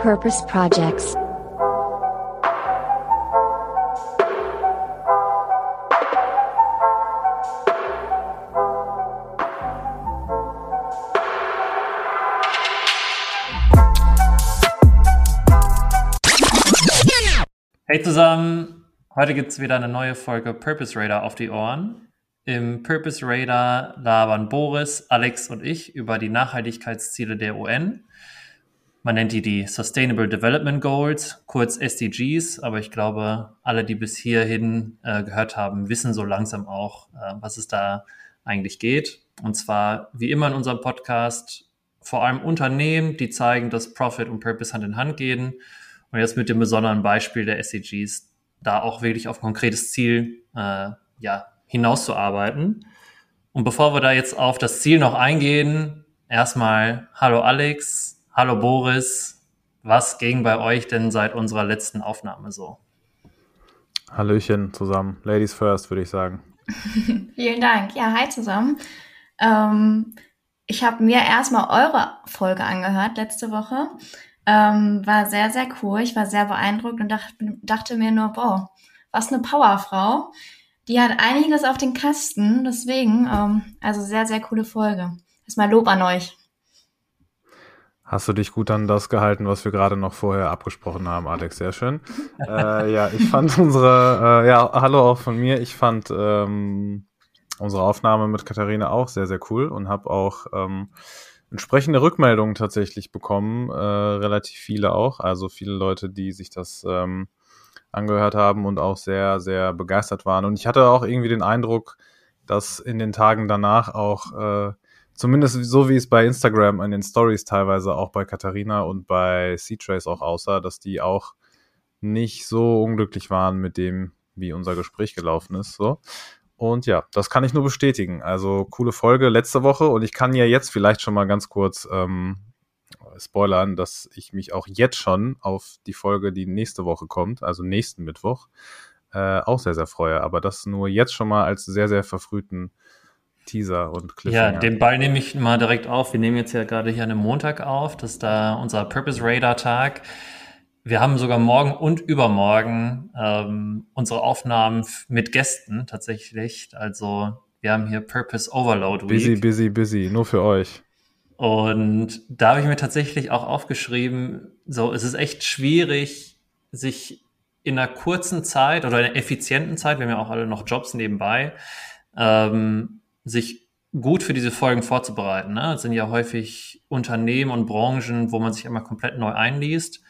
Purpose Projects. Hey zusammen, heute gibt es wieder eine neue Folge Purpose Radar auf die Ohren. Im Purpose Radar labern Boris, Alex und ich über die Nachhaltigkeitsziele der UN. Man nennt die die Sustainable Development Goals, kurz SDGs, aber ich glaube, alle, die bis hierhin äh, gehört haben, wissen so langsam auch, äh, was es da eigentlich geht. Und zwar, wie immer in unserem Podcast, vor allem Unternehmen, die zeigen, dass Profit und Purpose Hand in Hand gehen. Und jetzt mit dem besonderen Beispiel der SDGs, da auch wirklich auf ein konkretes Ziel äh, ja, hinauszuarbeiten. Und bevor wir da jetzt auf das Ziel noch eingehen, erstmal Hallo Alex, Hallo Boris. Was ging bei euch denn seit unserer letzten Aufnahme so? Hallöchen zusammen. Ladies first, würde ich sagen. Vielen Dank. Ja, hi zusammen. Ähm, ich habe mir erstmal eure Folge angehört letzte Woche. Ähm, war sehr, sehr cool. Ich war sehr beeindruckt und dacht, dachte mir nur, boah, was eine Powerfrau. Die hat einiges auf den Kasten, deswegen, ähm, also sehr, sehr coole Folge. Erstmal Lob an euch. Hast du dich gut an das gehalten, was wir gerade noch vorher abgesprochen haben, Alex? Sehr schön. äh, ja, ich fand unsere, äh, ja, hallo auch von mir. Ich fand ähm, unsere Aufnahme mit Katharina auch sehr, sehr cool und habe auch ähm, entsprechende Rückmeldungen tatsächlich bekommen, äh, relativ viele auch. Also viele Leute, die sich das ähm, angehört haben und auch sehr, sehr begeistert waren. Und ich hatte auch irgendwie den Eindruck, dass in den Tagen danach auch, äh, zumindest so wie es bei Instagram in den Stories teilweise auch bei Katharina und bei C-Trace auch aussah, dass die auch nicht so unglücklich waren mit dem, wie unser Gespräch gelaufen ist. So. Und ja, das kann ich nur bestätigen. Also coole Folge letzte Woche und ich kann ja jetzt vielleicht schon mal ganz kurz ähm, spoilern, dass ich mich auch jetzt schon auf die Folge, die nächste Woche kommt, also nächsten Mittwoch, äh, auch sehr, sehr freue. Aber das nur jetzt schon mal als sehr, sehr verfrühten Teaser und Cliffhanger. Ja, den Ball nehme ich mal direkt auf. Wir nehmen jetzt ja gerade hier an einem Montag auf. Das ist da unser Purpose Radar Tag. Wir haben sogar morgen und übermorgen ähm, unsere Aufnahmen mit Gästen tatsächlich. Also wir haben hier Purpose Overload Week. Busy, busy, busy. Nur für euch. Und da habe ich mir tatsächlich auch aufgeschrieben, so es ist echt schwierig, sich in einer kurzen Zeit oder in einer effizienten Zeit, wir haben ja auch alle noch Jobs nebenbei, ähm, sich gut für diese Folgen vorzubereiten. Ne? Es sind ja häufig Unternehmen und Branchen, wo man sich immer komplett neu einliest.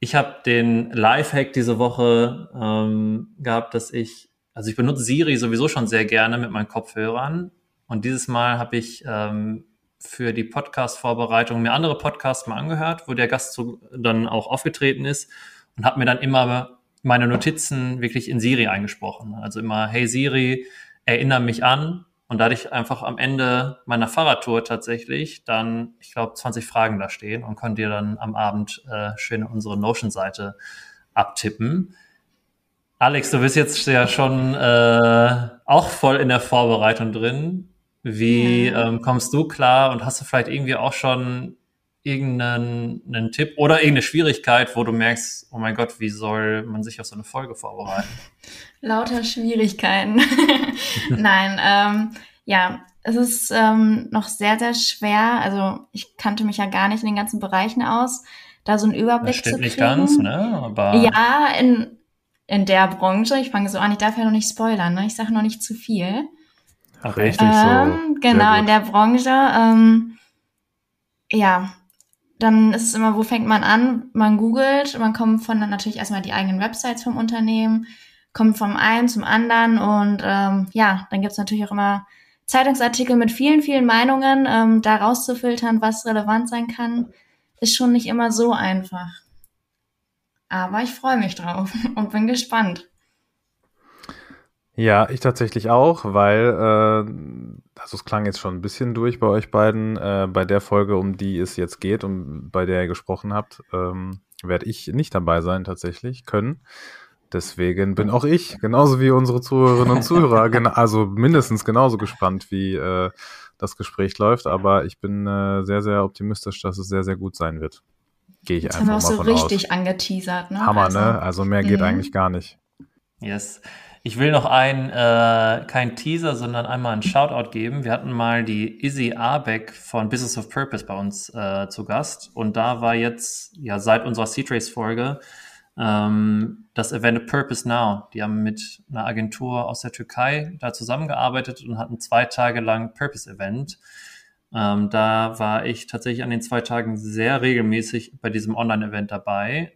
Ich habe den Lifehack diese Woche ähm, gehabt, dass ich, also ich benutze Siri sowieso schon sehr gerne mit meinen Kopfhörern. Und dieses Mal habe ich ähm, für die Podcast-Vorbereitung mir andere Podcasts mal angehört, wo der Gast so dann auch aufgetreten ist und habe mir dann immer meine Notizen wirklich in Siri eingesprochen. Also immer, hey Siri, erinnere mich an und dadurch einfach am Ende meiner Fahrradtour tatsächlich dann, ich glaube, 20 Fragen da stehen und könnt ihr dann am Abend äh, schön unsere Notion-Seite abtippen. Alex, du bist jetzt ja schon äh, auch voll in der Vorbereitung drin. Wie ähm, kommst du klar und hast du vielleicht irgendwie auch schon irgendeinen Tipp oder irgendeine Schwierigkeit, wo du merkst, oh mein Gott, wie soll man sich auf so eine Folge vorbereiten? Lauter Schwierigkeiten. Nein, ähm, ja, es ist ähm, noch sehr, sehr schwer. Also ich kannte mich ja gar nicht in den ganzen Bereichen aus, da so einen Überblick das stimmt zu kriegen. nicht ganz, ne? Aber ja, in, in der Branche. Ich fange so an, ich darf ja noch nicht spoilern, ne? Ich sage noch nicht zu viel. Ach, richtig ähm, so. Genau, in der Branche. Ähm, ja, dann ist es immer, wo fängt man an? Man googelt, man kommt von natürlich erstmal die eigenen Websites vom Unternehmen, kommt vom einen zum anderen und ähm, ja, dann gibt's natürlich auch immer Zeitungsartikel mit vielen, vielen Meinungen. Ähm, da rauszufiltern, was relevant sein kann, ist schon nicht immer so einfach. Aber ich freue mich drauf und bin gespannt. Ja, ich tatsächlich auch, weil, äh, also es klang jetzt schon ein bisschen durch bei euch beiden. Äh, bei der Folge, um die es jetzt geht und bei der ihr gesprochen habt, ähm, werde ich nicht dabei sein tatsächlich können. Deswegen bin auch ich, genauso wie unsere Zuhörerinnen und Zuhörer, also mindestens genauso gespannt, wie äh, das Gespräch läuft. Aber ich bin äh, sehr, sehr optimistisch, dass es sehr, sehr gut sein wird. Gehe ich Jetzt einfach haben wir auch mal so von richtig angeteasert, ne? aus. Hammer, also, ne? Also mehr geht Mhm. eigentlich gar nicht. Yes. Ich will noch ein, äh, kein Teaser, sondern einmal einen Shoutout geben. Wir hatten mal die Izzy Arbeck von Business of Purpose bei uns äh, zu Gast. Und da war jetzt, ja, seit unserer C-Trace-Folge ähm, das Event Purpose Now. Die haben mit einer Agentur aus der Türkei da zusammengearbeitet und hatten zwei Tage lang Purpose-Event. Ähm, da war ich tatsächlich an den zwei Tagen sehr regelmäßig bei diesem Online-Event dabei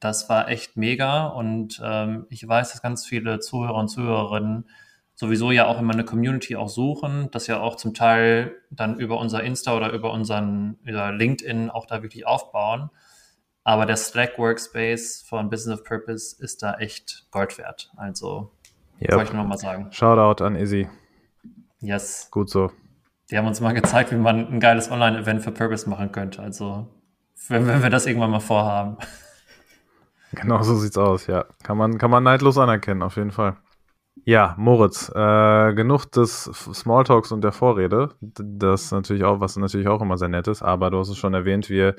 das war echt mega und ähm, ich weiß, dass ganz viele Zuhörer und Zuhörerinnen sowieso ja auch immer eine Community auch suchen, das ja auch zum Teil dann über unser Insta oder über unseren über LinkedIn auch da wirklich aufbauen. Aber der Slack Workspace von Business of Purpose ist da echt Gold wert. Also Yep. wollte ich nur noch mal sagen. Shoutout an Izzy. Yes. Gut so. Die haben uns mal gezeigt, wie man ein geiles Online-Event für Purpose machen könnte. Also wenn, wenn wir das irgendwann mal vorhaben. Genau so sieht's aus, ja. Kann man, kann man neidlos anerkennen, auf jeden Fall. Ja, Moritz, äh, genug des Smalltalks und der Vorrede. Das natürlich auch, was natürlich auch immer sehr nett ist, aber du hast es schon erwähnt, wir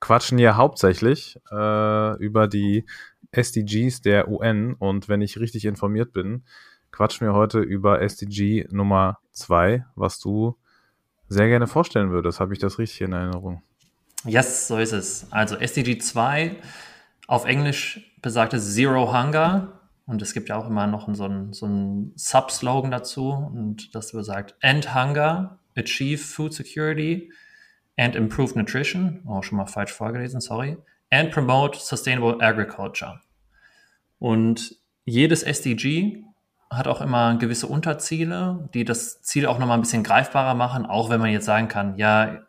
quatschen hier hauptsächlich äh, über die SDGs der UN und wenn ich richtig informiert bin, quatschen wir heute über SDG Nummer zwei, was du sehr gerne vorstellen würdest. Habe ich das richtig in Erinnerung? Yes, so ist es. Also SDG 2 auf Englisch besagt es Zero Hunger. Und es gibt ja auch immer noch so einen, so einen Sub-Slogan dazu. Und das besagt End Hunger, Achieve Food Security and Improve Nutrition. Oh, schon mal falsch vorgelesen, sorry. And Promote Sustainable Agriculture. Und jedes SDG hat auch immer gewisse Unterziele, die das Ziel auch nochmal ein bisschen greifbarer machen, auch wenn man jetzt sagen kann, ja,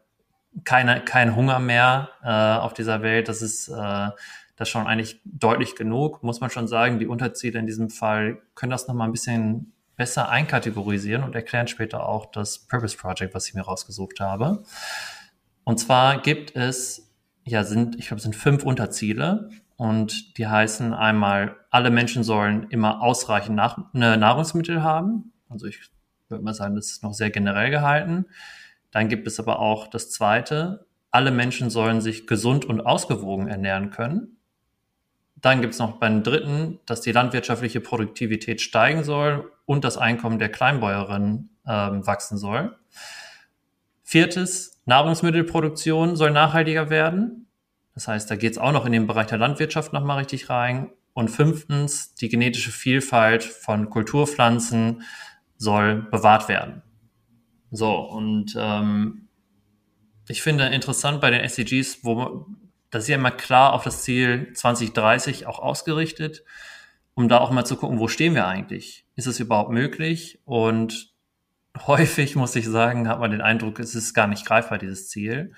keine, kein Hunger mehr äh, auf dieser Welt. Das ist äh, das schon eigentlich deutlich genug, muss man schon sagen. Die Unterziele in diesem Fall können das nochmal ein bisschen besser einkategorisieren und erklären später auch das Purpose Project, was ich mir rausgesucht habe. Und zwar gibt es, ja, sind, ich glaube, sind fünf Unterziele und die heißen einmal, alle Menschen sollen immer ausreichend nach, ne, Nahrungsmittel haben. Also ich würde mal sagen, das ist noch sehr generell gehalten. Dann gibt es aber auch das zweite, alle Menschen sollen sich gesund und ausgewogen ernähren können. Dann gibt es noch beim dritten, dass die landwirtschaftliche Produktivität steigen soll und das Einkommen der Kleinbäuerinnen ähm, wachsen soll. Viertes, Nahrungsmittelproduktion soll nachhaltiger werden. Das heißt, da geht es auch noch in den Bereich der Landwirtschaft nochmal richtig rein. Und fünftens, die genetische Vielfalt von Kulturpflanzen soll bewahrt werden. So, und ähm, ich finde interessant bei den SDGs, wo das ist ja immer klar auf das Ziel 2030 auch ausgerichtet, um da auch mal zu gucken, wo stehen wir eigentlich? Ist es überhaupt möglich? Und häufig, muss ich sagen, hat man den Eindruck, es ist gar nicht greifbar, dieses Ziel.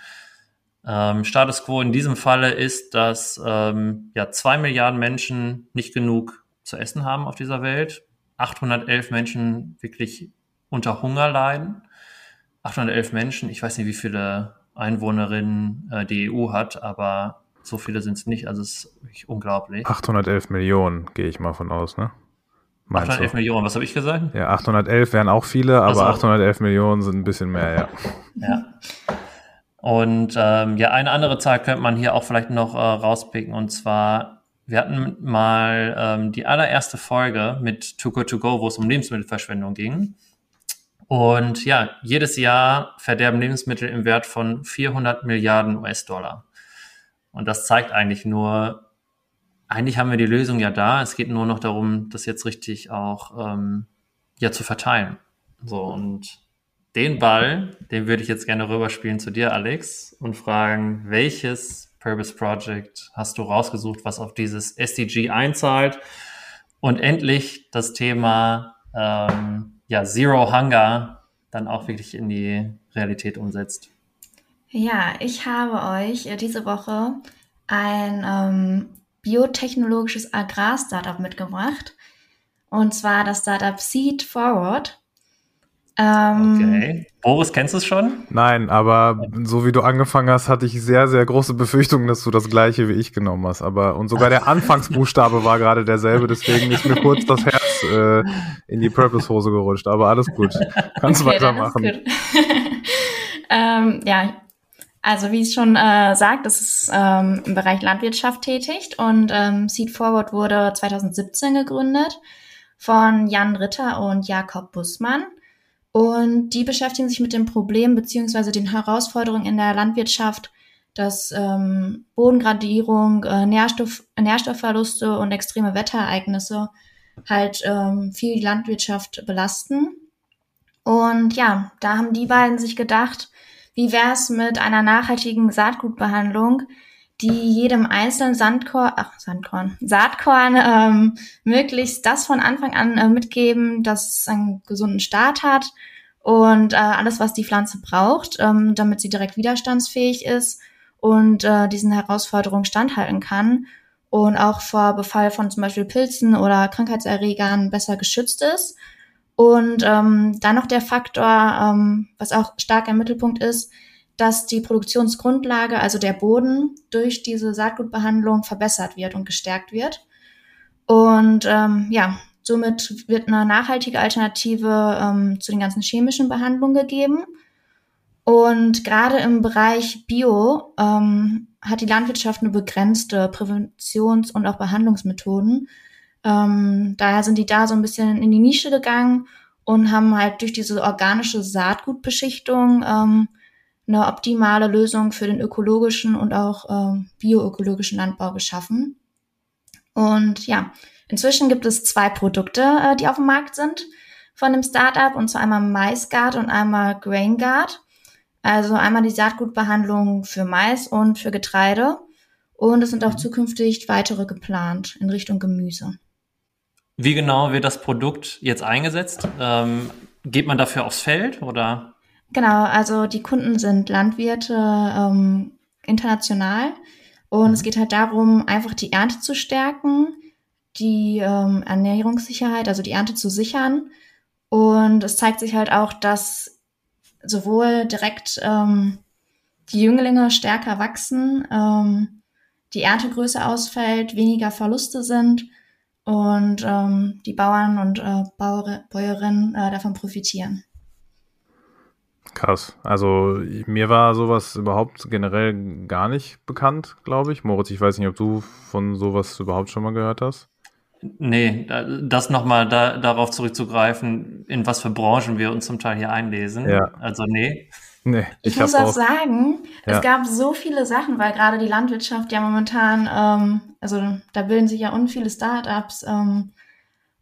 Ähm, Status quo in diesem Falle ist, dass ähm, ja zwei Milliarden Menschen nicht genug zu essen haben auf dieser Welt, 811 Menschen wirklich unter Hunger leiden, 811 Menschen, ich weiß nicht, wie viele Einwohnerinnen äh, die EU hat, aber so viele sind es nicht, also es ist wirklich unglaublich. 811 Millionen, gehe ich mal von aus, ne? Meinst 811 du? Millionen, was habe ich gesagt? Ja, 811 wären auch viele, aber Also- 811 Millionen sind ein bisschen mehr, ja. Ja. Und ähm, ja, eine andere Zahl könnte man hier auch vielleicht noch äh, rauspicken. Und zwar, wir hatten mal ähm, die allererste Folge mit Too Good To Go, wo es um Lebensmittelverschwendung ging. Und ja, jedes Jahr verderben Lebensmittel im Wert von 400 Milliarden US-Dollar. Und das zeigt eigentlich nur, eigentlich haben wir die Lösung ja da. Es geht nur noch darum, das jetzt richtig auch ähm, ja zu verteilen. So und den Ball, den würde ich jetzt gerne rüberspielen zu dir, Alex, und fragen, welches Purpose Project hast du rausgesucht, was auf dieses SDG einzahlt und endlich das Thema ähm, ja, Zero Hunger dann auch wirklich in die Realität umsetzt? Ja, ich habe euch äh, diese Woche ein ähm, biotechnologisches Agrar-Startup mitgebracht. Und zwar das Startup Seed Forward. Ähm, Okay. Boris, kennst du es schon? Nein, aber so wie du angefangen hast, hatte ich sehr, sehr große Befürchtungen, dass du das gleiche wie ich genommen hast. Aber und sogar der Anfangsbuchstabe war gerade derselbe, deswegen ist mir kurz das Herz äh, in die Purpose-Hose gerutscht. Aber alles gut. Kannst Okay, weitermachen. ähm, ja, Also wie es schon äh, sagt, das ist ähm, im Bereich Landwirtschaft tätig und ähm, Seed Forward wurde 2017 gegründet von Jan Ritter und Jakob Bussmann. Und die beschäftigen sich mit dem Problem beziehungsweise den Herausforderungen in der Landwirtschaft, dass ähm, Bodengradierung, äh, Nährstoff, Nährstoffverluste und extreme Wetterereignisse halt ähm, viel die Landwirtschaft belasten. Und ja, da haben die beiden sich gedacht, wie wäre es mit einer nachhaltigen Saatgutbehandlung, die jedem einzelnen Sandkorn, ach, Sandkorn, Saatkorn ähm, möglichst das von Anfang an äh, mitgeben, dass es einen gesunden Start hat und äh, alles, was die Pflanze braucht, ähm, damit sie direkt widerstandsfähig ist und äh, diesen Herausforderungen standhalten kann und auch vor Befall von zum Beispiel Pilzen oder Krankheitserregern besser geschützt ist. Und ähm, dann noch der Faktor, ähm, was auch stark im Mittelpunkt ist, dass die Produktionsgrundlage, also der Boden, durch diese Saatgutbehandlung verbessert wird und gestärkt wird. Und ähm, ja, somit wird eine nachhaltige Alternative ähm, zu den ganzen chemischen Behandlungen gegeben. Und gerade im Bereich Bio ähm, hat die Landwirtschaft eine begrenzte Präventions- und auch Behandlungsmethoden. Ähm, daher sind die da so ein bisschen in die Nische gegangen und haben halt durch diese organische Saatgutbeschichtung ähm, eine optimale Lösung für den ökologischen und auch ähm, bioökologischen Landbau geschaffen. Und ja, inzwischen gibt es zwei Produkte, äh, die auf dem Markt sind von dem Startup, und zwar einmal MaisGuard und einmal GrainGuard. Also einmal die Saatgutbehandlung für Mais und für Getreide. Und es sind auch mhm. zukünftig weitere geplant in Richtung Gemüse. Wie genau wird das Produkt jetzt eingesetzt? Ähm, geht man dafür aufs Feld oder? Genau, also die Kunden sind Landwirte ähm, international und mhm. es geht halt darum, einfach die Ernte zu stärken, die ähm, Ernährungssicherheit, also die Ernte zu sichern. Und es zeigt sich halt auch, dass sowohl direkt ähm, die Jünglinge stärker wachsen, ähm, die Erntegröße ausfällt, weniger Verluste sind und ähm, die Bauern und äh, Bauer, Bäuerinnen äh, davon profitieren. Krass. Also mir war sowas überhaupt generell gar nicht bekannt, glaube ich. Moritz, ich weiß nicht, ob du von sowas überhaupt schon mal gehört hast. Nee, das nochmal da, darauf zurückzugreifen, in was für Branchen wir uns zum Teil hier einlesen. Ja. Also nee. Nee, ich, ich muss auch sagen, ja. es gab so viele Sachen, weil gerade die Landwirtschaft ja momentan, ähm, also da bilden sich ja unviele Startups ähm,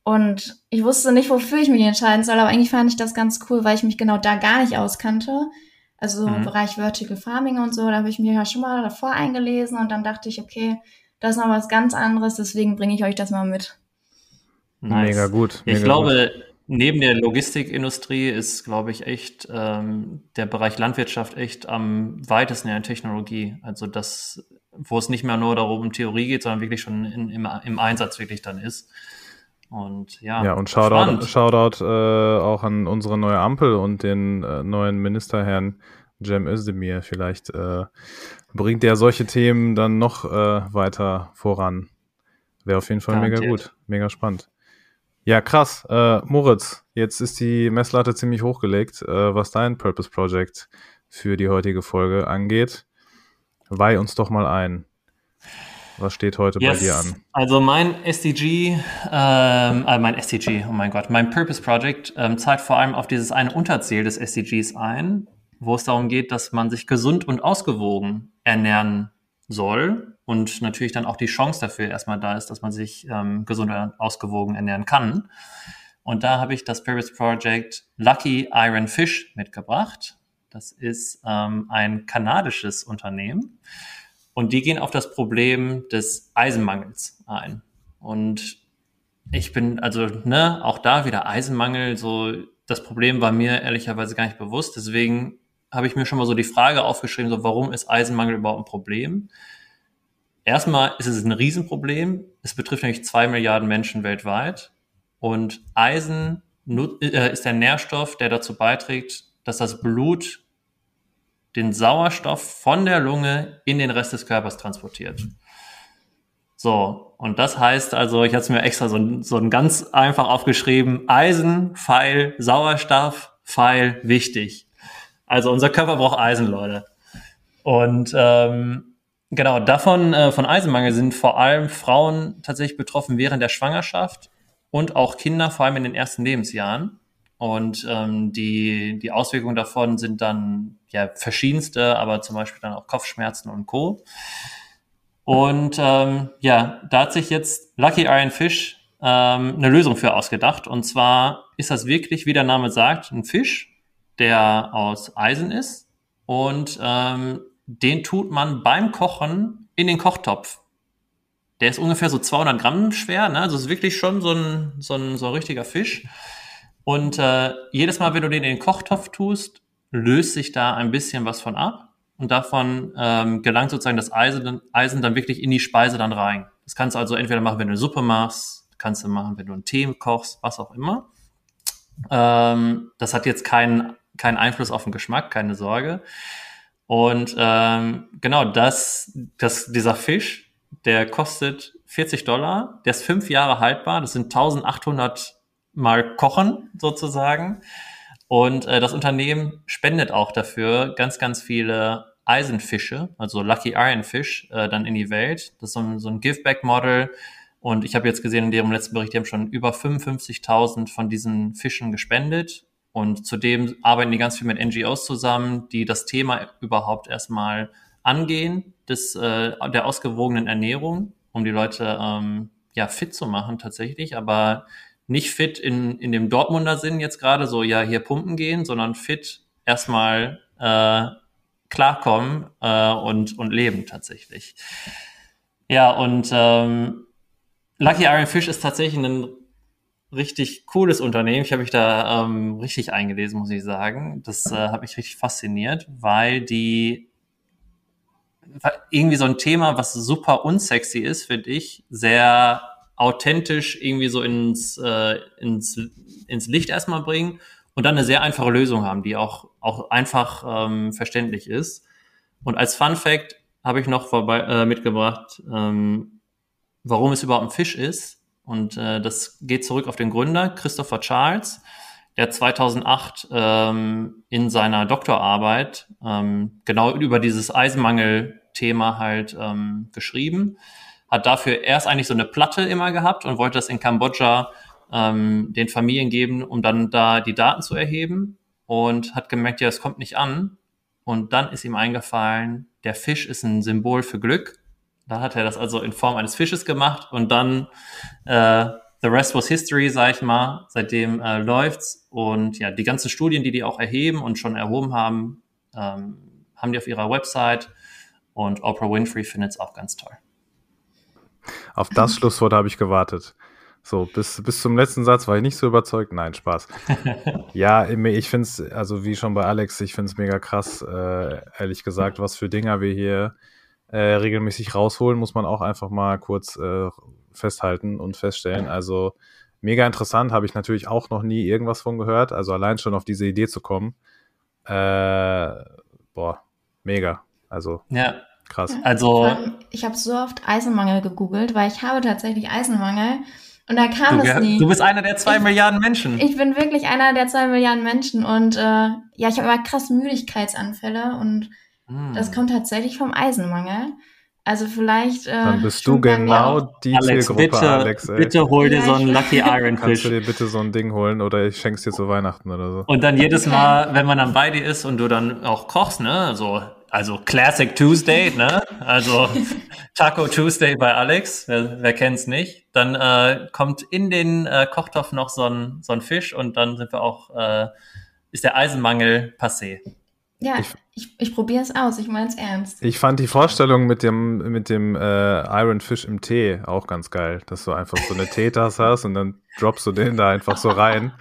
und ich wusste nicht, wofür ich mich entscheiden soll, aber eigentlich fand ich das ganz cool, weil ich mich genau da gar nicht auskannte. Also mhm. im Bereich Vertical Farming und so, da habe ich mir ja schon mal davor eingelesen und dann dachte ich, okay, das ist noch was ganz anderes, deswegen bringe ich euch das mal mit. Nice. Mega gut. Mega ich glaube, gut. neben der Logistikindustrie ist, glaube ich, echt ähm, der Bereich Landwirtschaft echt am weitesten in der Technologie. Also das, wo es nicht mehr nur darum um Theorie geht, sondern wirklich schon in, im, im Einsatz wirklich dann ist. Und ja. Ja, und Shoutout, Shoutout äh, auch an unsere neue Ampel und den äh, neuen Ministerherrn Cem Özdemir. Vielleicht äh, bringt der solche Themen dann noch äh, weiter voran. Wäre auf jeden Fall Garantiert. mega gut, mega spannend. Ja, krass. Äh, Moritz, jetzt ist die Messlatte ziemlich hochgelegt, äh, was dein Purpose Project für die heutige Folge angeht. Weih uns doch mal ein. Was steht heute yes. bei dir an? Also mein SDG, ähm, äh, mein SDG, oh mein Gott, mein Purpose Project ähm, zahlt vor allem auf dieses eine Unterziel des SDGs ein, wo es darum geht, dass man sich gesund und ausgewogen ernähren soll und natürlich dann auch die Chance dafür erstmal da ist, dass man sich ähm, gesund und ausgewogen ernähren kann. Und da habe ich das Paris Project Lucky Iron Fish mitgebracht. Das ist ähm, ein kanadisches Unternehmen und die gehen auf das Problem des Eisenmangels ein. Und ich bin also ne auch da wieder Eisenmangel. So das Problem war mir ehrlicherweise gar nicht bewusst. Deswegen habe ich mir schon mal so die Frage aufgeschrieben, so warum ist Eisenmangel überhaupt ein Problem? Erstmal ist es ein Riesenproblem. Es betrifft nämlich zwei Milliarden Menschen weltweit. Und Eisen äh, ist der Nährstoff, der dazu beiträgt, dass das Blut den Sauerstoff von der Lunge in den Rest des Körpers transportiert. So, und das heißt also, ich hatte es mir extra so, so ein ganz einfach aufgeschrieben, Eisen, Pfeil, Sauerstoff, Pfeil, wichtig. Also unser Körper braucht Eisen, Leute. Und ähm, genau, davon, äh, von Eisenmangel sind vor allem Frauen tatsächlich betroffen während der Schwangerschaft und auch Kinder, vor allem in den ersten Lebensjahren. Und ähm, die, die Auswirkungen davon sind dann ja verschiedenste, aber zum Beispiel dann auch Kopfschmerzen und Co. Und ähm, ja, da hat sich jetzt Lucky Iron Fish ähm, eine Lösung für ausgedacht. Und zwar ist das wirklich, wie der Name sagt, ein Fisch, der aus Eisen ist. Und ähm, den tut man beim Kochen in den Kochtopf. Der ist ungefähr so 200 Gramm schwer, ne? also ist wirklich schon so ein, so ein, so ein richtiger Fisch. Und äh, jedes Mal, wenn du den in den Kochtopf tust, löst sich da ein bisschen was von ab. Und davon ähm, gelangt sozusagen das Eisen, Eisen dann wirklich in die Speise dann rein. Das kannst du also entweder machen, wenn du eine Suppe machst, kannst du machen, wenn du einen Tee kochst, was auch immer. Ähm, das hat jetzt keinen, keinen Einfluss auf den Geschmack, keine Sorge. Und ähm, genau, das, das, dieser Fisch, der kostet 40 Dollar, der ist fünf Jahre haltbar, das sind 1800 mal kochen sozusagen. Und äh, das Unternehmen spendet auch dafür ganz, ganz viele Eisenfische, also Lucky Iron Fish, äh, dann in die Welt. Das ist so ein, so ein Giveback-Model. Und ich habe jetzt gesehen in deren letzten Bericht, die haben schon über 55.000 von diesen Fischen gespendet. Und zudem arbeiten die ganz viel mit NGOs zusammen, die das Thema überhaupt erstmal angehen, des, äh, der ausgewogenen Ernährung, um die Leute ähm, ja fit zu machen tatsächlich, aber nicht fit in, in dem Dortmunder Sinn jetzt gerade, so ja hier pumpen gehen, sondern fit erstmal äh, klarkommen äh, und, und leben tatsächlich. Ja, und ähm, Lucky Iron Fish ist tatsächlich ein richtig cooles Unternehmen. Ich habe mich da ähm, richtig eingelesen, muss ich sagen. Das äh, hat mich richtig fasziniert, weil die irgendwie so ein Thema, was super unsexy ist, finde ich, sehr authentisch irgendwie so ins, äh, ins, ins Licht erstmal bringen und dann eine sehr einfache Lösung haben, die auch, auch einfach ähm, verständlich ist. Und als Fun Fact habe ich noch vorbei, äh, mitgebracht, ähm, warum es überhaupt ein Fisch ist. Und äh, das geht zurück auf den Gründer, Christopher Charles, der 2008 ähm, in seiner Doktorarbeit ähm, genau über dieses Eisenmangel-Thema halt ähm, geschrieben hat dafür erst eigentlich so eine Platte immer gehabt und wollte das in Kambodscha ähm, den Familien geben, um dann da die Daten zu erheben und hat gemerkt, ja, es kommt nicht an. Und dann ist ihm eingefallen, der Fisch ist ein Symbol für Glück. Da hat er das also in Form eines Fisches gemacht und dann äh, the rest was history, sag ich mal. Seitdem äh, läuft's und ja, die ganzen Studien, die die auch erheben und schon erhoben haben, ähm, haben die auf ihrer Website und Oprah Winfrey findet es auch ganz toll. Auf das Schlusswort habe ich gewartet. So, bis, bis zum letzten Satz war ich nicht so überzeugt. Nein, Spaß. ja, ich finde es, also wie schon bei Alex, ich finde es mega krass, äh, ehrlich gesagt, was für Dinger wir hier äh, regelmäßig rausholen, muss man auch einfach mal kurz äh, festhalten und feststellen. Also mega interessant, habe ich natürlich auch noch nie irgendwas von gehört. Also allein schon auf diese Idee zu kommen. Äh, boah, mega. Also ja. Krass. Also ich habe so oft Eisenmangel gegoogelt, weil ich habe tatsächlich Eisenmangel und da kam du, es nie. Du bist einer der zwei ich, Milliarden Menschen. Ich bin wirklich einer der zwei Milliarden Menschen und äh, ja, ich habe immer krass Müdigkeitsanfälle und hm. das kommt tatsächlich vom Eisenmangel. Also vielleicht. Äh, Dann bist du genau die Alex, Zielgruppe, bitte, Alex. Ey. Bitte hol dir ja, so einen Lucky Iron Fish. Kannst du dir bitte so ein Ding holen oder ich schenk's dir zu Weihnachten oder so. Und dann jedes Mal, wenn man dann bei dir ist und du dann auch kochst, ne, so also Classic Tuesday, ne? Also Taco Tuesday bei Alex, wer, wer kennt's nicht? Dann äh, kommt in den äh, Kochtopf noch so ein, so ein Fisch und dann sind wir auch, äh, ist der Eisenmangel passé. Ja, ich, ich, ich probiere es aus, ich meine es ernst. Ich fand die Vorstellung mit dem, mit dem äh, Iron Fish im Tee auch ganz geil, dass du einfach so eine Teetasse hast und dann droppst du den da einfach so rein.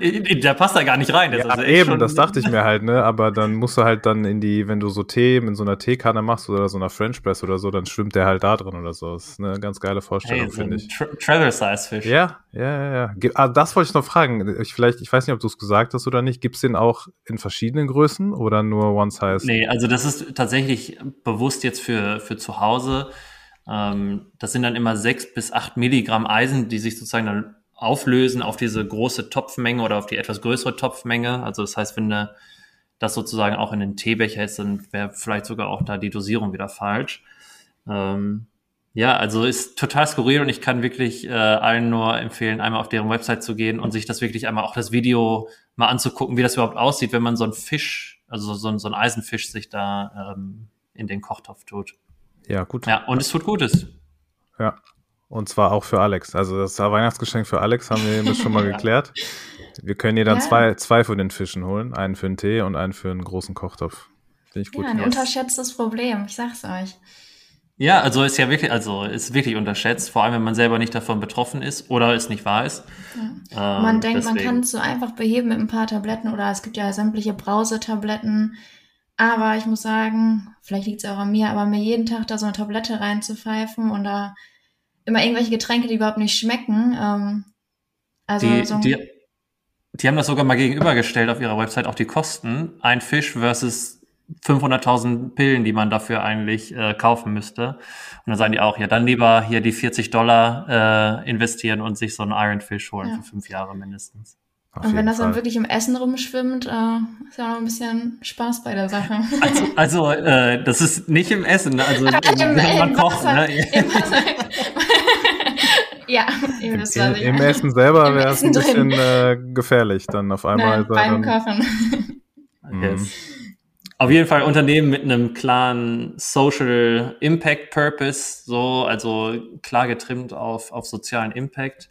Der passt da gar nicht rein. Das ja, also eben, das dachte ich mir halt, ne? Aber dann musst du halt dann in die, wenn du so Tee in so einer Teekanne machst oder so einer French Press oder so, dann schwimmt der halt da drin oder so. Das ist eine ganz geile Vorstellung, hey, so finde ich. Tra Size Fish. Ja, ja, ja, ja. Ah, das wollte ich noch fragen. Ich vielleicht, ich weiß nicht, ob du es gesagt hast oder nicht. Gibt es den auch in verschiedenen Größen oder nur One Size? Nee, also das ist tatsächlich bewusst jetzt für, für zu Hause. Ähm, das sind dann immer sechs bis acht Milligramm Eisen, die sich sozusagen dann auflösen auf diese große Topfmenge oder auf die etwas größere Topfmenge. Also das heißt, wenn eine, das sozusagen auch in den Teebecher ist, dann wäre vielleicht sogar auch da die Dosierung wieder falsch. Ähm, ja, also ist total skurril und ich kann wirklich äh, allen nur empfehlen, einmal auf deren Website zu gehen und sich das wirklich einmal auch das Video mal anzugucken, wie das überhaupt aussieht, wenn man so einen Fisch, also so, so einen Eisenfisch sich da ähm, in den Kochtopf tut. Ja, gut. Ja, und es tut Gutes. Ja. Und zwar auch für Alex. Also das Weihnachtsgeschenk für Alex haben wir das schon mal geklärt. Wir können ihr dann ja. zwei, zwei von den Fischen holen. Einen für einen Tee und einen für einen großen Kochtopf. Finde ich gut. Ja, ein unterschätztes Problem. Ich sag's euch. Ja, also ist ja wirklich, also ist wirklich unterschätzt, vor allem wenn man selber nicht davon betroffen ist oder es nicht weiß. Ja. Ähm, man denkt, deswegen. man kann es so einfach beheben mit ein paar Tabletten oder es gibt ja sämtliche Brausetabletten. Aber ich muss sagen, vielleicht liegt es auch an mir, aber mir jeden Tag da so eine Tablette reinzupfeifen und da immer irgendwelche Getränke, die überhaupt nicht schmecken. Ähm, also die, so die, die haben das sogar mal gegenübergestellt auf ihrer Website, auch die Kosten. Ein Fisch versus 500.000 Pillen, die man dafür eigentlich äh, kaufen müsste. Und dann sagen die auch, ja, dann lieber hier die 40 Dollar äh, investieren und sich so einen Iron Fish holen ja. für fünf Jahre mindestens. Auf und wenn das Fall. dann wirklich im Essen rumschwimmt, äh, ist ja noch ein bisschen Spaß bei der Sache. Also, also äh, das ist nicht im Essen, also Im, wenn man kocht. Ne? ja, eben das war Im, Im Essen selber wäre es ein bisschen äh, gefährlich, dann auf einmal. Nein, beim Kochen. Yes. Mhm. Auf jeden Fall Unternehmen mit einem klaren Social Impact Purpose, so, also klar getrimmt auf, auf sozialen Impact.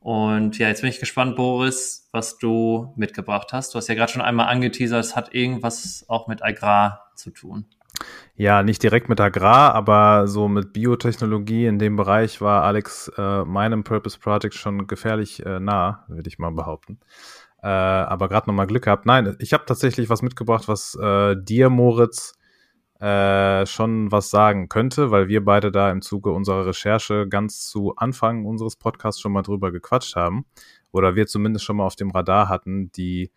Und ja, jetzt bin ich gespannt, Boris, was du mitgebracht hast. Du hast ja gerade schon einmal angeteasert, es hat irgendwas auch mit Agrar zu tun. Ja, nicht direkt mit Agrar, aber so mit Biotechnologie in dem Bereich war Alex äh, meinem Purpose Project schon gefährlich äh, nah, würde ich mal behaupten. Äh, aber gerade nochmal Glück gehabt. Nein, ich habe tatsächlich was mitgebracht, was äh, dir, Moritz, äh, schon was sagen könnte, weil wir beide da im Zuge unserer Recherche ganz zu Anfang unseres Podcasts schon mal drüber gequatscht haben. Oder wir zumindest schon mal auf dem Radar hatten, die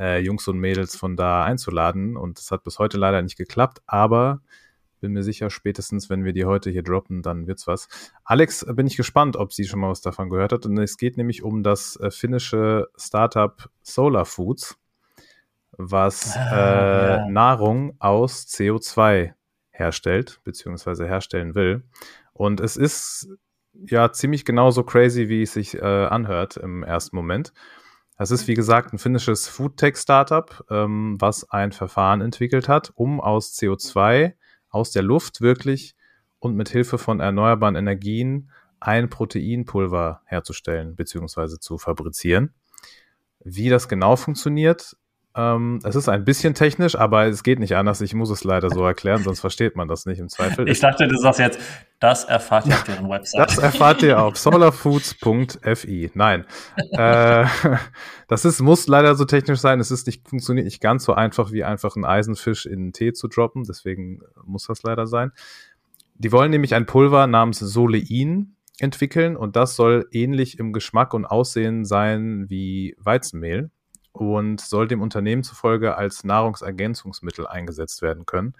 äh, Jungs und Mädels von da einzuladen. Und das hat bis heute leider nicht geklappt, aber bin mir sicher, spätestens, wenn wir die heute hier droppen, dann wird's was. Alex, bin ich gespannt, ob sie schon mal was davon gehört hat. Und es geht nämlich um das äh, finnische Startup Solar Foods, was ah, äh, ja. Nahrung aus CO2 herstellt, beziehungsweise herstellen will. Und es ist ja ziemlich genauso crazy, wie es sich äh, anhört im ersten Moment. Das ist, wie gesagt, ein finnisches Foodtech-Startup, ähm, was ein Verfahren entwickelt hat, um aus CO2 aus der Luft wirklich und mit Hilfe von erneuerbaren Energien ein Proteinpulver herzustellen bzw. zu fabrizieren. Wie das genau funktioniert, ähm, es ist ein bisschen technisch, aber es geht nicht anders. Ich muss es leider so erklären, sonst versteht man das nicht im Zweifel. Ich dachte, du sagst jetzt, das erfahrt ihr auf deren Website. Das erfahrt ihr auf solarfoods.fi. Nein, äh, das ist, muss leider so technisch sein. Es ist nicht, funktioniert nicht ganz so einfach, wie einfach einen Eisenfisch in den Tee zu droppen. Deswegen muss das leider sein. Die wollen nämlich ein Pulver namens Solein entwickeln und das soll ähnlich im Geschmack und Aussehen sein wie Weizenmehl und soll dem Unternehmen zufolge als Nahrungsergänzungsmittel eingesetzt werden können.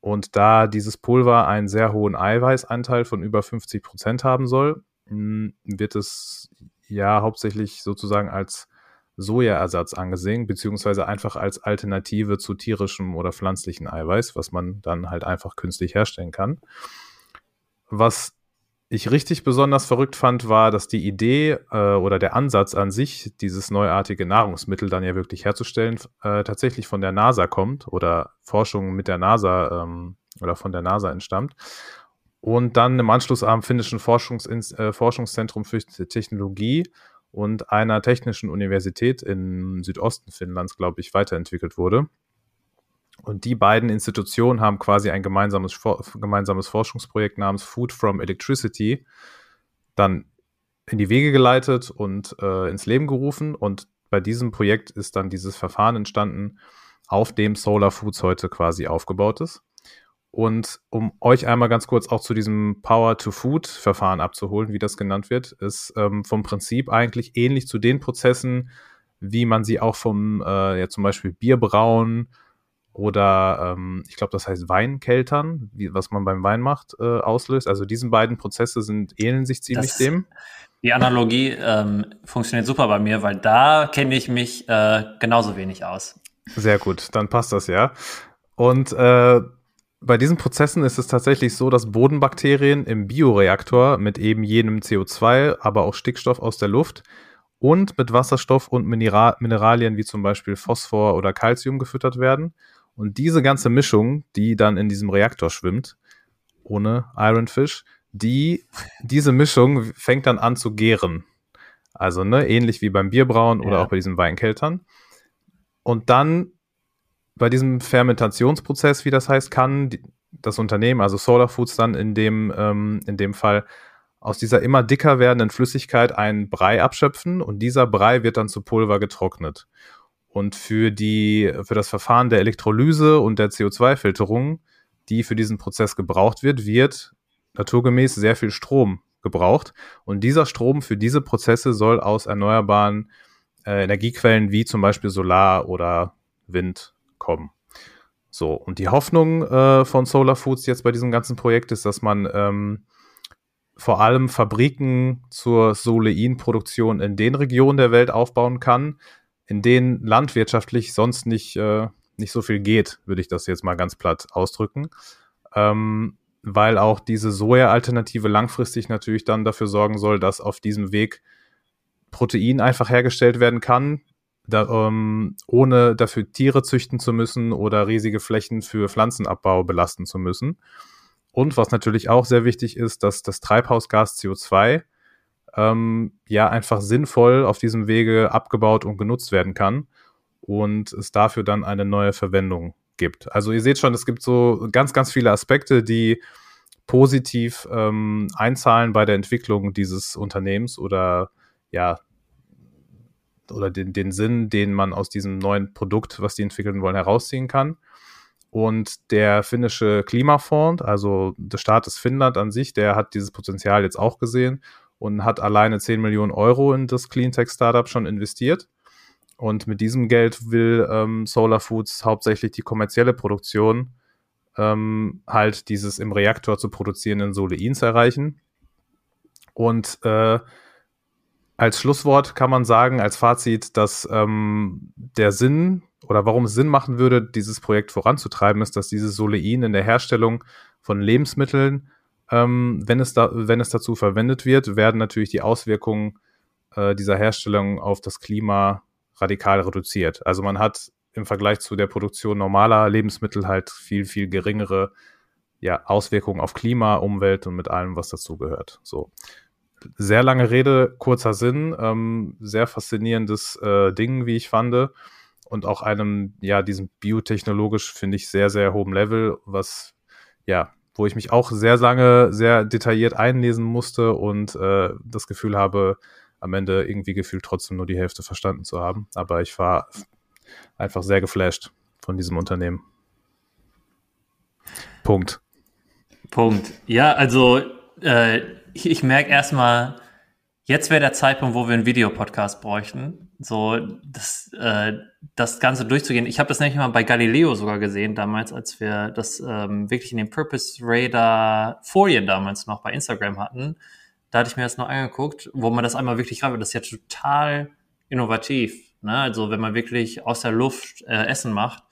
Und da dieses Pulver einen sehr hohen Eiweißanteil von über 50 Prozent haben soll, hm, wird es ja hauptsächlich sozusagen als Sojaersatz angesehen, beziehungsweise einfach als Alternative zu tierischem oder pflanzlichen Eiweiß, was man dann halt einfach künstlich herstellen kann. Was ich richtig besonders verrückt fand, war, dass die Idee äh, oder der Ansatz an sich, dieses neuartige Nahrungsmittel dann ja wirklich herzustellen, äh, tatsächlich von der NASA kommt oder Forschung mit der NASA ähm, oder von der NASA entstammt. Und dann im Anschluss am finnischen Forschungs äh, Forschungszentrum für Technologie und einer technischen Universität im Südosten Finnlands, glaube ich, weiterentwickelt wurde. Und die beiden Institutionen haben quasi ein gemeinsames, gemeinsames Forschungsprojekt namens Food from Electricity dann in die Wege geleitet und äh, ins Leben gerufen. Und bei diesem Projekt ist dann dieses Verfahren entstanden, auf dem Solar Foods heute quasi aufgebaut ist. Und um euch einmal ganz kurz auch zu diesem Power-to-Food-Verfahren abzuholen, wie das genannt wird, ist ähm, vom Prinzip eigentlich ähnlich zu den Prozessen, wie man sie auch vom, äh, ja zum Beispiel Bierbrauen oder ähm, ich glaube, das heißt Weinkeltern, wie, was man beim Wein macht, äh, auslöst. Also diesen beiden Prozesse sind ähneln sich ziemlich das, dem. Die Analogie ähm, funktioniert super bei mir, weil da kenne ich mich äh, genauso wenig aus. Sehr gut, dann passt das ja. Und äh, bei diesen Prozessen ist es tatsächlich so, dass Bodenbakterien im Bioreaktor mit eben jenem CO2, aber auch Stickstoff aus der Luft und mit Wasserstoff und Mineral Mineralien wie zum Beispiel Phosphor oder Calcium gefüttert werden. Und diese ganze Mischung, die dann in diesem Reaktor schwimmt, ohne Ironfish, die, diese Mischung fängt dann an zu gären. Also, ne, ähnlich wie beim Bierbrauen oder Ja. auch bei diesen Weinkeltern. Und dann bei diesem Fermentationsprozess, wie das heißt, kann die, das Unternehmen, also Solar Foods, dann in dem, ähm, in dem Fall aus dieser immer dicker werdenden Flüssigkeit einen Brei abschöpfen und dieser Brei wird dann zu Pulver getrocknet. Und für, die, für das Verfahren der Elektrolyse und der CO2-Filterung, die für diesen Prozess gebraucht wird, wird naturgemäß sehr viel Strom gebraucht. Und dieser Strom für diese Prozesse soll aus erneuerbaren äh, Energiequellen wie zum Beispiel Solar oder Wind kommen. So, und die Hoffnung äh, von Solar Foods jetzt bei diesem ganzen Projekt ist, dass man ähm, vor allem Fabriken zur Soleinproduktion in den Regionen der Welt aufbauen kann, in denen landwirtschaftlich sonst nicht, äh, nicht so viel geht, würde ich das jetzt mal ganz platt ausdrücken. Ähm, weil auch diese Soja-Alternative langfristig natürlich dann dafür sorgen soll, dass auf diesem Weg Protein einfach hergestellt werden kann, da, ähm, ohne dafür Tiere züchten zu müssen oder riesige Flächen für Pflanzenabbau belasten zu müssen. Und was natürlich auch sehr wichtig ist, dass das Treibhausgas CO2 ähm, ja einfach sinnvoll auf diesem Wege abgebaut und genutzt werden kann und es dafür dann eine neue Verwendung gibt. Also ihr seht schon, es gibt so ganz, ganz viele Aspekte, die positiv ähm, einzahlen bei der Entwicklung dieses Unternehmens oder ja, oder den, den Sinn, den man aus diesem neuen Produkt, was die entwickeln wollen, herausziehen kann. Und der finnische Klimafonds, also der Staat des Finnland an sich, der hat dieses Potenzial jetzt auch gesehen und hat alleine 10 Millionen Euro in das Cleantech-Startup schon investiert. Und mit diesem Geld will ähm, Solar Foods hauptsächlich die kommerzielle Produktion ähm, halt dieses im Reaktor zu produzierenden Soleins erreichen. Und äh, als Schlusswort kann man sagen, als Fazit, dass ähm, der Sinn oder warum es Sinn machen würde, dieses Projekt voranzutreiben, ist, dass dieses Solein in der Herstellung von Lebensmitteln, ähm, wenn, es da, wenn es dazu verwendet wird, werden natürlich die Auswirkungen äh, dieser Herstellung auf das Klima radikal reduziert. Also man hat im Vergleich zu der Produktion normaler Lebensmittel halt viel, viel geringere ja, Auswirkungen auf Klima, Umwelt und mit allem, was dazugehört. So. Sehr lange Rede, kurzer Sinn, ähm, sehr faszinierendes äh, Ding, wie ich fand. Und auch einem, ja, diesem biotechnologisch, finde ich, sehr, sehr hohem Level, was, ja, wo ich mich auch sehr lange, sehr detailliert einlesen musste und äh, das Gefühl habe, am Ende irgendwie gefühlt trotzdem nur die Hälfte verstanden zu haben. Aber ich war einfach sehr geflasht von diesem Unternehmen. Punkt. Punkt. Ja, also äh, ich, ich merke erstmal, jetzt wäre der Zeitpunkt, wo wir einen Videopodcast bräuchten. So, das, äh, das Ganze durchzugehen. Ich habe das nämlich mal bei Galileo sogar gesehen, damals, als wir das ähm, wirklich in den Purpose Radar Folien damals noch bei Instagram hatten. Da hatte ich mir das noch angeguckt, wo man das einmal wirklich greift. Das ist ja total innovativ. Ne? Also wenn man wirklich aus der Luft äh, Essen macht,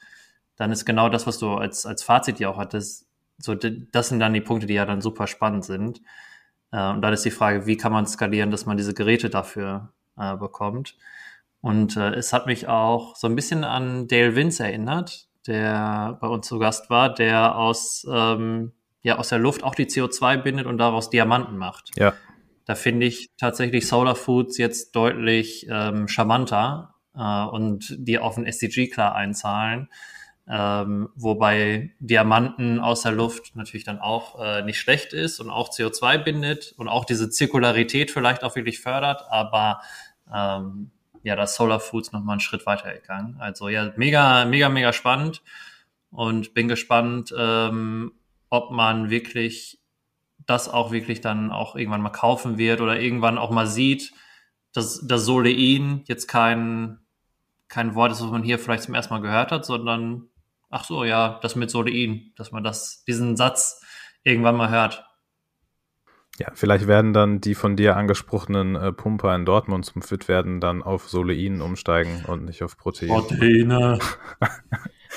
dann ist genau das, was du als, als Fazit ja auch hattest, so, das sind dann die Punkte, die ja dann super spannend sind. Äh, und dann ist die Frage, wie kann man skalieren, dass man diese Geräte dafür äh, bekommt. Und äh, es hat mich auch so ein bisschen an Dale Vince erinnert, der bei uns zu Gast war, der aus, ähm, ja, aus der Luft auch die CO2 bindet und daraus Diamanten macht. Ja. Da finde ich tatsächlich Solar Foods jetzt deutlich ähm, charmanter äh, und die auf den SDG klar einzahlen. Ähm, wobei Diamanten aus der Luft natürlich dann auch äh, nicht schlecht ist und auch CO2 bindet und auch diese Zirkularität vielleicht auch wirklich fördert, aber ähm, ja, da ist Solar Foods nochmal einen Schritt weiter gegangen. Also ja, mega, mega, mega spannend und bin gespannt, ähm, ob man wirklich das auch wirklich dann auch irgendwann mal kaufen wird oder irgendwann auch mal sieht, dass das Solein jetzt kein, kein Wort ist, was man hier vielleicht zum ersten Mal gehört hat, sondern ach so, ja, das mit Solein, dass man das, diesen Satz irgendwann mal hört. Ja, vielleicht werden dann die von dir angesprochenen äh, Pumper in Dortmund zum Fit werden dann auf Solein umsteigen und nicht auf Protein. Proteine.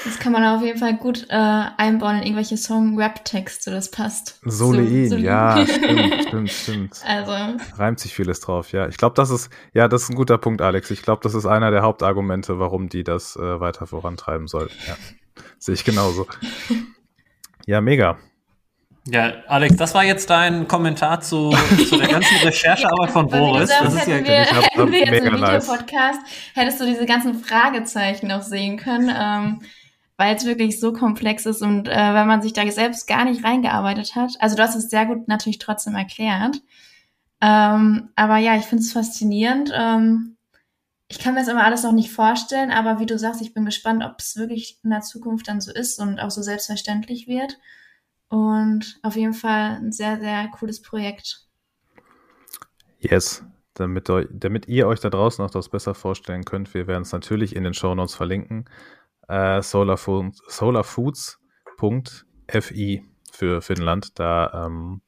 Das kann man auf jeden Fall gut äh, einbauen in irgendwelche Song-Rap-Texte, das passt. Solein, So- ja, stimmt, stimmt, stimmt. Also, Reimt sich vieles drauf, ja. Ich glaube, das ist, ja, das ist ein guter Punkt, Alex. Ich glaube, das ist einer der Hauptargumente, warum die das äh, weiter vorantreiben sollten. Ja. Sehe ich genauso. Ja, mega. Ja, Alex, das war jetzt dein Kommentar zu, zu der ganzen Recherchearbeit von weil Boris. gesagt, Das ist ja hätten wir, ich hab- hätten wir jetzt mega einen nice. Videopodcast, hättest du diese ganzen Fragezeichen auch sehen können, ähm, weil es wirklich so komplex ist und äh, wenn man sich da selbst gar nicht reingearbeitet hat. Also du hast es sehr gut natürlich trotzdem erklärt. Ähm, aber ja, ich finde es faszinierend. Ähm, ich kann mir das immer alles noch nicht vorstellen, aber wie du sagst, ich bin gespannt, ob es wirklich in der Zukunft dann so ist und auch so selbstverständlich wird. Und auf jeden Fall ein sehr, sehr cooles Projekt. Yes. Damit, damit ihr euch da draußen auch das besser vorstellen könnt, wir werden es natürlich in den Show Notes verlinken. Äh, solarfood, solarfoods.fi für Finnland. Da ähm,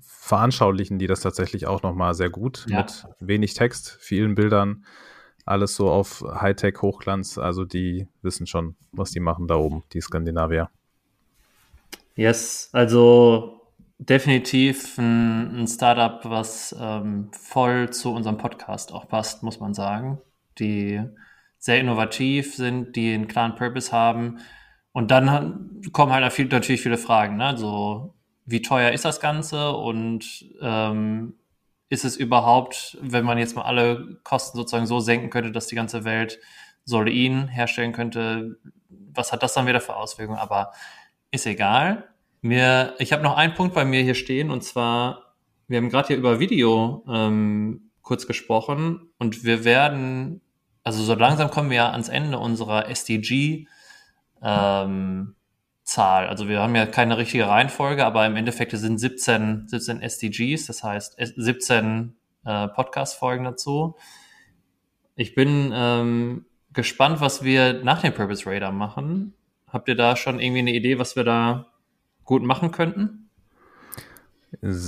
veranschaulichen die das tatsächlich auch nochmal sehr gut Ja. mit wenig Text, vielen Bildern, alles so auf Hightech, Hochglanz. Also die wissen schon, was die machen da oben, die Skandinavier. Yes, also definitiv ein, ein Startup, was ähm, voll zu unserem Podcast auch passt, muss man sagen. Die sehr innovativ sind, die einen klaren Purpose haben. Und dann kommen halt natürlich viele Fragen. Ne? Also, wie teuer ist das Ganze und ähm, ist es überhaupt, wenn man jetzt mal alle Kosten sozusagen so senken könnte, dass die ganze Welt Solein herstellen könnte, was hat das dann wieder für Auswirkungen? Aber ist egal. Mir, ich habe noch einen Punkt bei mir hier stehen und zwar, wir haben gerade hier über Video ähm, kurz gesprochen und wir werden, also so langsam kommen wir ja ans Ende unserer SDG ähm, Zahl. Also wir haben ja keine richtige Reihenfolge, aber im Endeffekt sind 17, 17 SDGs, das heißt es- 17 äh, Podcast-Folgen dazu. Ich bin ähm, gespannt, was wir nach dem Purpose Radar machen. Habt ihr da schon irgendwie eine Idee, was wir da gut machen könnten?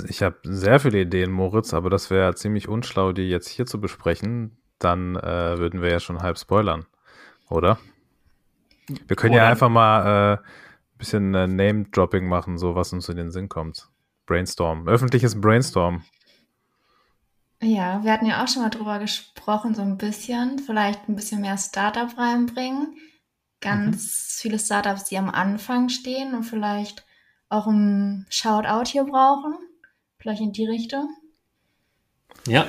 Ich habe sehr viele Ideen, Moritz, aber das wäre ziemlich unschlau, die jetzt hier zu besprechen. Dann äh, würden wir ja schon halb spoilern, oder? Wir können ja Oder- einfach mal äh, bisschen äh, Name-Dropping machen, so was uns in den Sinn kommt. Brainstorm. Öffentliches Brainstorm. Ja, wir hatten ja auch schon mal drüber gesprochen, so ein bisschen. Vielleicht ein bisschen mehr Startup reinbringen. Ganz viele Startups, die am Anfang stehen und vielleicht auch ein Shoutout hier brauchen. Vielleicht in die Richtung. Ja.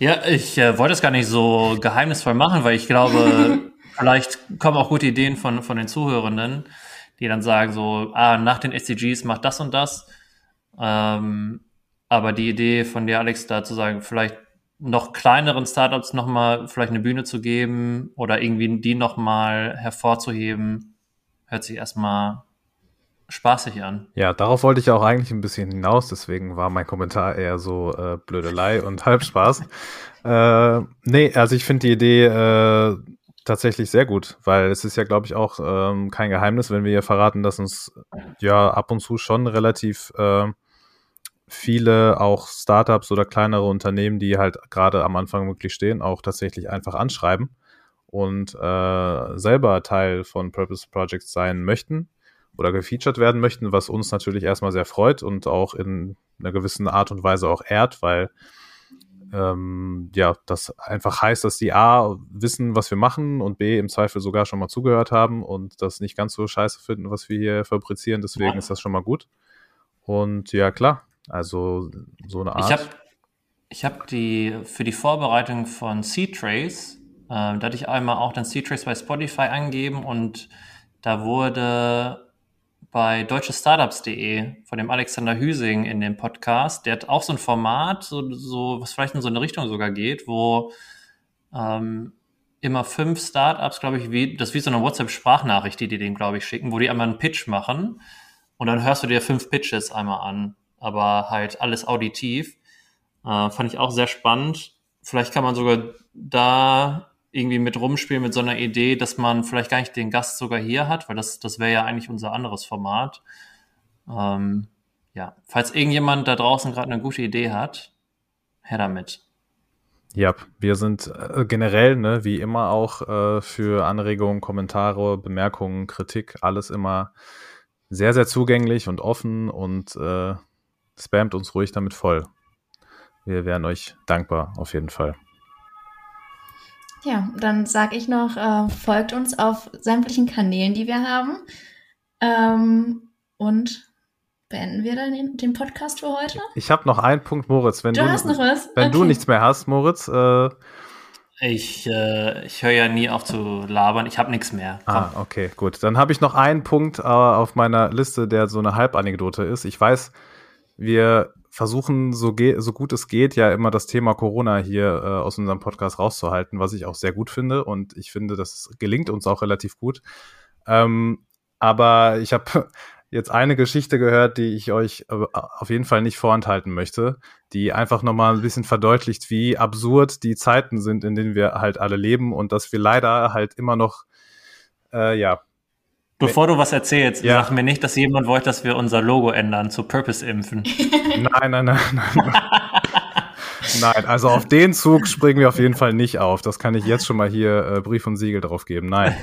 Ja, ich äh, wollte es gar nicht so geheimnisvoll machen, weil ich glaube, vielleicht kommen auch gute Ideen von, von den Zuhörenden, die dann sagen so, ah, nach den SDGs macht das und das. Ähm, aber die Idee von dir, Alex, da zu sagen, vielleicht noch kleineren Startups nochmal vielleicht eine Bühne zu geben oder irgendwie die nochmal hervorzuheben, hört sich erstmal spaßig an. Ja, darauf wollte ich auch eigentlich ein bisschen hinaus, deswegen war mein Kommentar eher so äh, Blödelei und Halbspaß. äh, nee, also ich finde die Idee äh, tatsächlich sehr gut, weil es ist ja, glaube ich, auch ähm, kein Geheimnis, wenn wir hier verraten, dass uns ja ab und zu schon relativ äh, viele auch Startups oder kleinere Unternehmen, die halt gerade am Anfang wirklich stehen, auch tatsächlich einfach anschreiben und äh, selber Teil von Purpose Projects sein möchten oder gefeatured werden möchten, was uns natürlich erstmal sehr freut und auch in einer gewissen Art und Weise auch ehrt, weil ähm, ja, das einfach heißt, dass die A wissen, was wir machen und B im Zweifel sogar schon mal zugehört haben und das nicht ganz so scheiße finden, was wir hier fabrizieren. Deswegen Ja. ist das schon mal gut. Und ja, klar, also so eine Art. Ich habe ich hab die für die Vorbereitung von C-Trace, äh, da hatte ich einmal auch dann C-Trace bei Spotify angegeben und da wurde bei deutschestartups.de von dem Alexander Hüsing in dem Podcast, der hat auch so ein Format, so, so was vielleicht in so eine Richtung sogar geht, wo ähm, immer fünf Startups, glaube ich, wie, das ist wie so eine WhatsApp-Sprachnachricht, die die dem, glaube ich, schicken, wo die einmal einen Pitch machen und dann hörst du dir fünf Pitches einmal an, aber halt alles auditiv. Äh, fand ich auch sehr spannend. Vielleicht kann man sogar da irgendwie mit rumspielen mit so einer Idee, dass man vielleicht gar nicht den Gast sogar hier hat, weil das, das wäre ja eigentlich unser anderes Format. Ähm, ja, falls irgendjemand da draußen gerade eine gute Idee hat, her damit. Ja, wir sind äh, generell, ne, wie immer auch äh, für Anregungen, Kommentare, Bemerkungen, Kritik, alles immer sehr, sehr zugänglich und offen und äh, spamt uns ruhig damit voll. Wir wären euch dankbar, auf jeden Fall. Ja, dann sage ich noch, äh, folgt uns auf sämtlichen Kanälen, die wir haben. Ähm, und beenden wir dann den, den Podcast für heute? Ich habe noch einen Punkt, Moritz. Wenn du, du hast noch was? Wenn okay. du nichts mehr hast, Moritz. Äh, ich äh, ich höre ja nie auf zu labern. Ich habe nichts mehr. Komm. Ah, okay, gut. Dann habe ich noch einen Punkt äh, auf meiner Liste, der so eine Halbanekdote ist. Ich weiß, wir versuchen, so, so gut es geht, ja immer das Thema Corona hier äh, aus unserem Podcast rauszuhalten, was ich auch sehr gut finde. Und ich finde, das gelingt uns auch relativ gut. Ähm, aber ich habe jetzt eine Geschichte gehört, die ich euch auf jeden Fall nicht vorenthalten möchte, die einfach nochmal ein bisschen verdeutlicht, wie absurd die Zeiten sind, in denen wir halt alle leben und dass wir leider halt immer noch, äh, ja. Bevor du was erzählst, ja. sag mir nicht, dass jemand wollte, dass wir unser Logo ändern zu Purpose impfen. Nein, nein, nein, nein. Nein, also auf den Zug springen wir auf jeden Fall nicht auf. Das kann ich jetzt schon mal hier äh, Brief und Siegel drauf geben. Nein.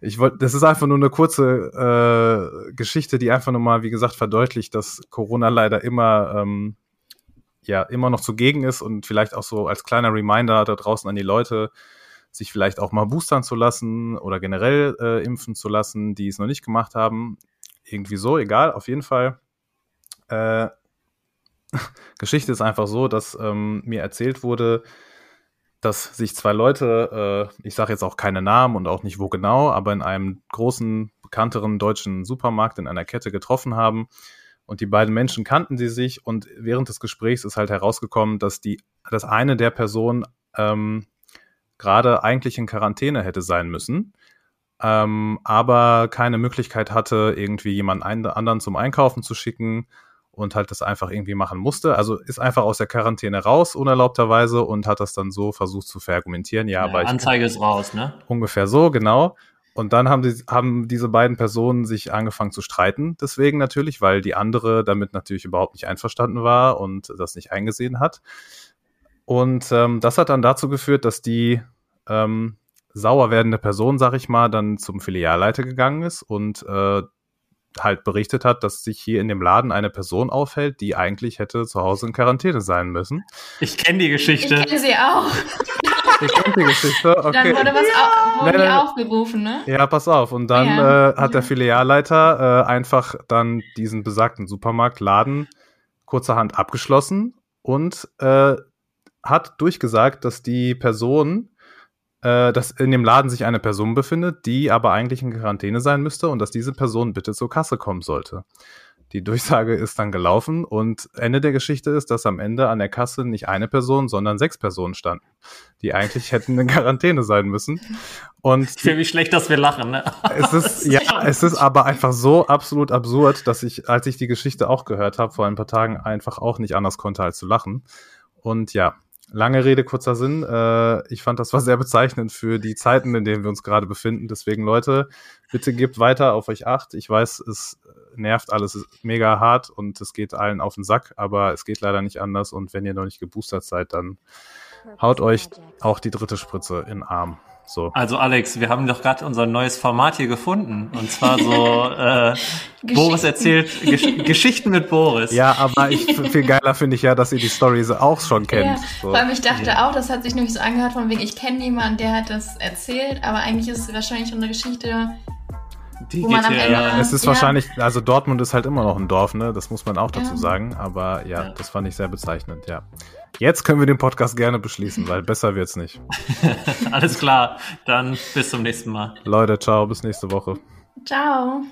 Ich wollte, das ist einfach nur eine kurze äh, Geschichte, die einfach nur mal, wie gesagt, verdeutlicht, dass Corona leider immer, ähm, ja, immer noch zugegen ist und vielleicht auch so als kleiner Reminder da draußen an die Leute, sich vielleicht auch mal boostern zu lassen oder generell äh, impfen zu lassen, die es noch nicht gemacht haben. Irgendwie so, egal, auf jeden Fall. Äh, Geschichte ist einfach so, dass ähm, mir erzählt wurde, dass sich zwei Leute, äh, ich sage jetzt auch keine Namen und auch nicht wo genau, aber in einem großen, bekannteren deutschen Supermarkt in einer Kette getroffen haben. Und die beiden Menschen kannten sie sich und während des Gesprächs ist halt herausgekommen, dass die, dass eine der Personen ähm, gerade eigentlich in Quarantäne hätte sein müssen, ähm, aber keine Möglichkeit hatte, irgendwie jemanden anderen zum Einkaufen zu schicken und halt das einfach irgendwie machen musste. Also ist einfach aus der Quarantäne raus, unerlaubterweise, und hat das dann so versucht zu verargumentieren. Ja, ja aber Anzeige ist raus, ne? Ungefähr so, genau. Und dann haben, die, haben diese beiden Personen sich angefangen zu streiten, deswegen natürlich, weil die andere damit natürlich überhaupt nicht einverstanden war und das nicht eingesehen hat. Und ähm, das hat dann dazu geführt, dass die ähm, sauer werdende Person, sag ich mal, dann zum Filialleiter gegangen ist und äh, halt berichtet hat, dass sich hier in dem Laden eine Person aufhält, die eigentlich hätte zu Hause in Quarantäne sein müssen. Ich kenne die Geschichte. Ich kenne sie auch. Ich kenne die Geschichte. Okay. Dann wurde was au wurde nein, nein, aufgerufen, ne? Ja, pass auf. Und dann ja. äh, hat der Filialleiter äh, einfach dann diesen besagten Supermarktladen kurzerhand abgeschlossen und äh, hat durchgesagt, dass die Person äh, dass in dem Laden sich eine Person befindet, die aber eigentlich in Quarantäne sein müsste und dass diese Person bitte zur Kasse kommen sollte. Die Durchsage ist dann gelaufen und Ende der Geschichte ist, dass am Ende an der Kasse nicht eine Person, sondern sechs Personen standen, die eigentlich hätten in Quarantäne sein müssen. Und ich fühle mich schlecht, dass wir lachen. Ne? Es ist ja, es ist aber einfach so absolut absurd, dass ich, als ich die Geschichte auch gehört habe vor ein paar Tagen, einfach auch nicht anders konnte als zu lachen. Und ja, Lange Rede, kurzer Sinn. Äh, ich fand, das war sehr bezeichnend für die Zeiten, in denen wir uns gerade befinden. Deswegen, Leute, bitte gebt weiter auf euch acht. Ich weiß, es nervt alles mega hart und es geht allen auf den Sack, aber es geht leider nicht anders. Und wenn ihr noch nicht geboostert seid, dann haut euch auch die dritte Spritze in den Arm. So. Also Alex, wir haben doch gerade unser neues Format hier gefunden. Und zwar so äh, Boris erzählt Gesch Geschichten mit Boris. Ja, aber ich, viel geiler finde ich ja, dass ihr die Stories auch schon kennt. Ja, so. Vor allem ich dachte ja. auch, das hat sich nämlich so angehört von wegen, ich kenne jemanden, der hat das erzählt, aber eigentlich ist es wahrscheinlich schon eine Geschichte, die geht hier, ja. Es ist ja. wahrscheinlich, also Dortmund ist halt immer noch ein Dorf, ne? Das muss man auch dazu ja. sagen. Aber ja, ja, das fand ich sehr bezeichnend, ja. Jetzt können wir den Podcast gerne beschließen, weil besser wird's nicht. Alles klar, dann bis zum nächsten Mal. Leute, ciao, bis nächste Woche. Ciao.